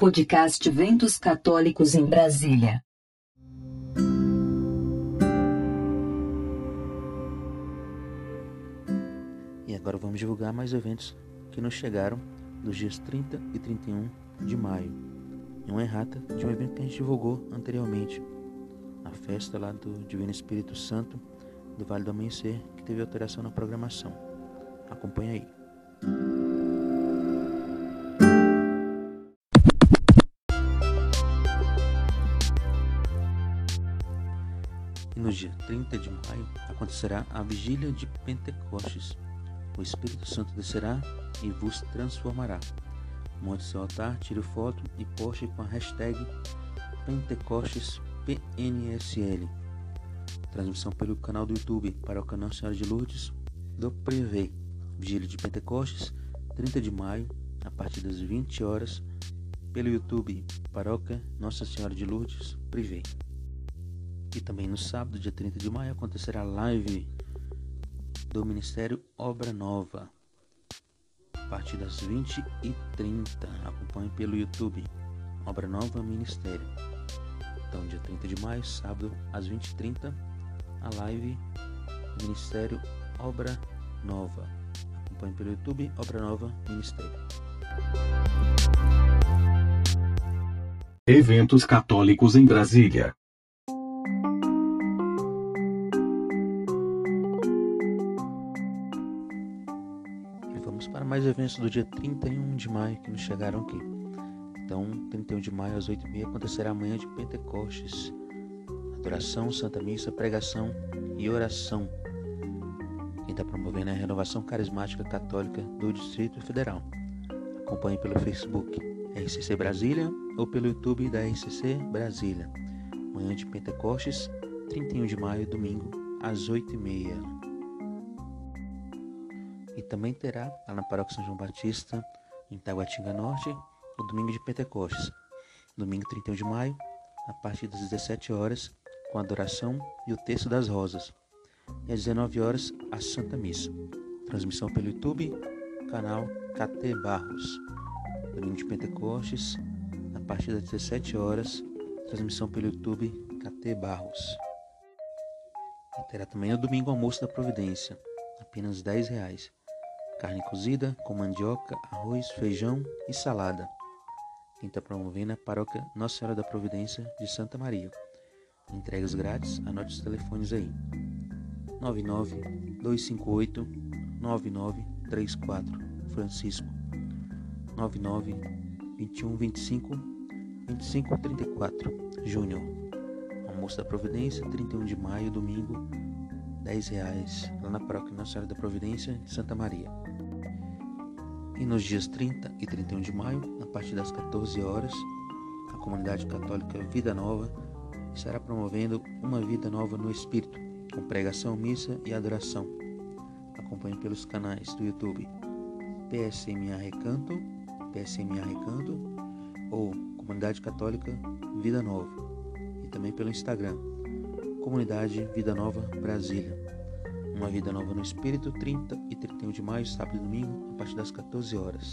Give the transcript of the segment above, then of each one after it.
Podcast Ventos Católicos em Brasília. E agora vamos divulgar mais eventos que nos chegaram nos dias 30 e 31 de maio. Em uma errata de um evento que a gente divulgou anteriormente. A festa lá do Divino Espírito Santo do Vale do Amanhecer, que teve alteração na programação. Acompanhe aí. No dia 30 de maio acontecerá a vigília de Pentecostes. O Espírito Santo descerá e vos transformará. Monte seu altar, tire foto e poste com a hashtag PentecostesPNSL. Transmissão pelo canal do YouTube para o canal Senhora de Lourdes do Privé. Vigília de Pentecostes, 30 de maio, a partir das 20 horas, pelo YouTube Paróquia Nossa Senhora de Lourdes Privé. E também no sábado, dia 30 de maio, acontecerá a live do Ministério Obra Nova. A partir das 20 e 30 acompanhe pelo YouTube Obra Nova Ministério. Então, dia 30 de maio, sábado, às 20h30, a live do Ministério Obra Nova. Acompanhe pelo YouTube Obra Nova Ministério. Eventos católicos em Brasília. Vamos para mais eventos do dia 31 de maio que nos chegaram aqui. Então, 31 de maio às 8h30 acontecerá a manhã de Pentecostes. Adoração, Santa Missa, pregação e oração. Quem está promovendo é a Renovação Carismática Católica do Distrito Federal. Acompanhe pelo Facebook RCC Brasília ou pelo YouTube da RCC Brasília. Manhã de Pentecostes, 31 de maio, domingo, às 8h30. Também terá lá na Paróquia São João Batista, em Taguatinga Norte, o domingo de Pentecostes. Domingo 31 de maio, a partir das 17 horas, com a adoração e o texto das rosas. E às 19 horas, a Santa Missa. Transmissão pelo YouTube, canal KT Barros. Domingo de Pentecostes, a partir das 17 horas, transmissão pelo YouTube KT Barros. E terá também o domingo almoço da Providência, apenas 10 reais carne cozida com mandioca, arroz, feijão e salada. Quem está promovendo é a paróquia Nossa Senhora da Providência de Santa Maria. Entregas grátis, anote os telefones aí. 99 258 9934 Francisco 99 21 25 25 34 Júnior Almoço da Providência 31 de maio, domingo 10 reais lá na paróquia Nossa Senhora da Providência de Santa Maria. E nos dias 30 e 31 de maio, a partir das 14 horas, a comunidade católica Vida Nova estará promovendo uma vida nova no Espírito, com pregação, missa e adoração. Acompanhe pelos canais do YouTube PSMA Recanto, PSMA Recanto ou Comunidade Católica Vida Nova e também pelo Instagram Comunidade Vida Nova Brasília. Uma Vida Nova no Espírito, 30 e 31 de maio, sábado e domingo, a partir das 14 horas.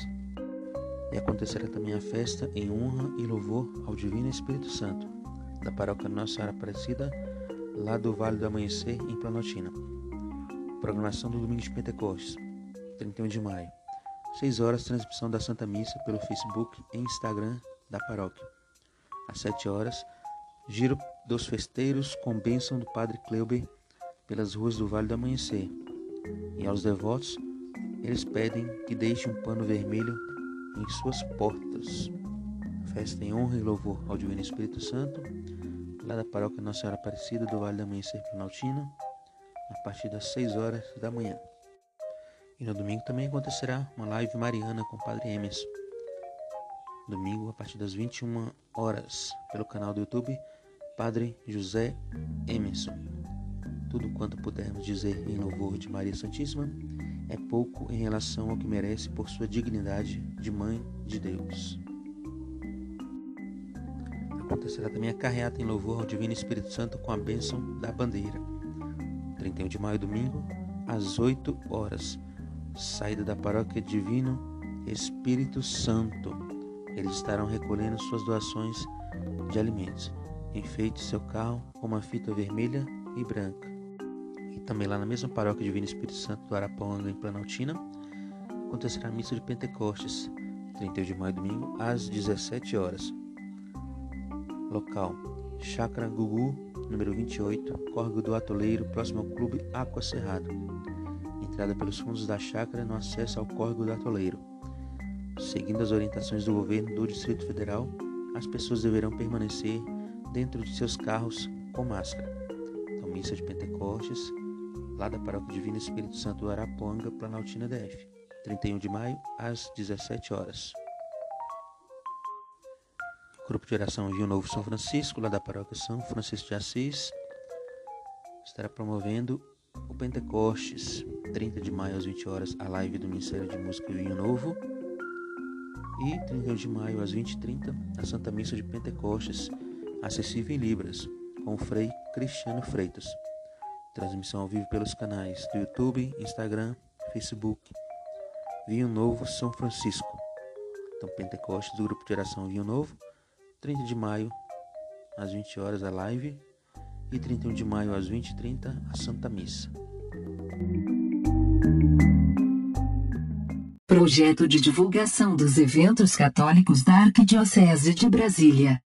E acontecerá também a festa em honra e louvor ao Divino Espírito Santo, da paróquia Nossa Senhora Aparecida, lá do Vale do Amanhecer, em Planaltina. Programação do Domingo de Pentecostes, 31 de maio. 6 horas, transmissão da Santa Missa pelo Facebook e Instagram da paróquia. Às 7 horas, giro dos festeiros com bênção do Padre Kleuber pelas ruas do Vale do Amanhecer. E aos devotos, eles pedem que deixe um pano vermelho em suas portas. Festa em honra e louvor ao Divino Espírito Santo, lá da paróquia Nossa Senhora Aparecida do Vale do Amanhecer Planaltina, a partir das 6 horas da manhã. E no domingo também acontecerá uma live mariana com o Padre Emerson. Domingo, a partir das 21 horas, pelo canal do YouTube Padre José Emerson. Tudo quanto pudermos dizer em louvor de Maria Santíssima é pouco em relação ao que merece por sua dignidade de Mãe de Deus. Acontecerá também a carreata em louvor ao Divino Espírito Santo com a bênção da bandeira. 31 de maio, domingo, às 8 horas. Saída da paróquia Divino Espírito Santo, Eles estarão recolhendo suas doações de alimentos. Enfeite seu carro com uma fita vermelha e branca. E também lá na mesma paróquia Divino Espírito Santo do Araponga, em Planaltina, acontecerá a missa de Pentecostes, 31 de maio, domingo, às 17 horas. Local: Chácara Gugu, número 28, Córrego do Atoleiro, próximo ao Clube Aqua Cerrado. Entrada pelos fundos da chácara no acesso ao Córrego do Atoleiro. Seguindo as orientações do governo do Distrito Federal, as pessoas deverão permanecer dentro de seus carros com máscara. Então, missa de Pentecostes, lá da Paróquia Divino Espírito Santo do Araponga, Planaltina DF, 31 de maio, às 17 horas. Grupo de Oração Rio Novo São Francisco, lá da Paróquia São Francisco de Assis, estará promovendo o Pentecostes, 30 de maio às 20 horas, a live do Ministério de Música Rio Novo. E 31 de maio às 20h30, a Santa Missa de Pentecostes, acessível em Libras, com o Frei Cristiano Freitas. Transmissão ao vivo pelos canais do YouTube, Instagram, Facebook. Vinho Novo São Francisco. Então, Pentecostes do Grupo de Oração Vinho Novo, 30 de maio, às 20 horas, a live. E 31 de maio, às 20h30, a Santa Missa. Projeto de divulgação dos eventos católicos da Arquidiocese de Brasília.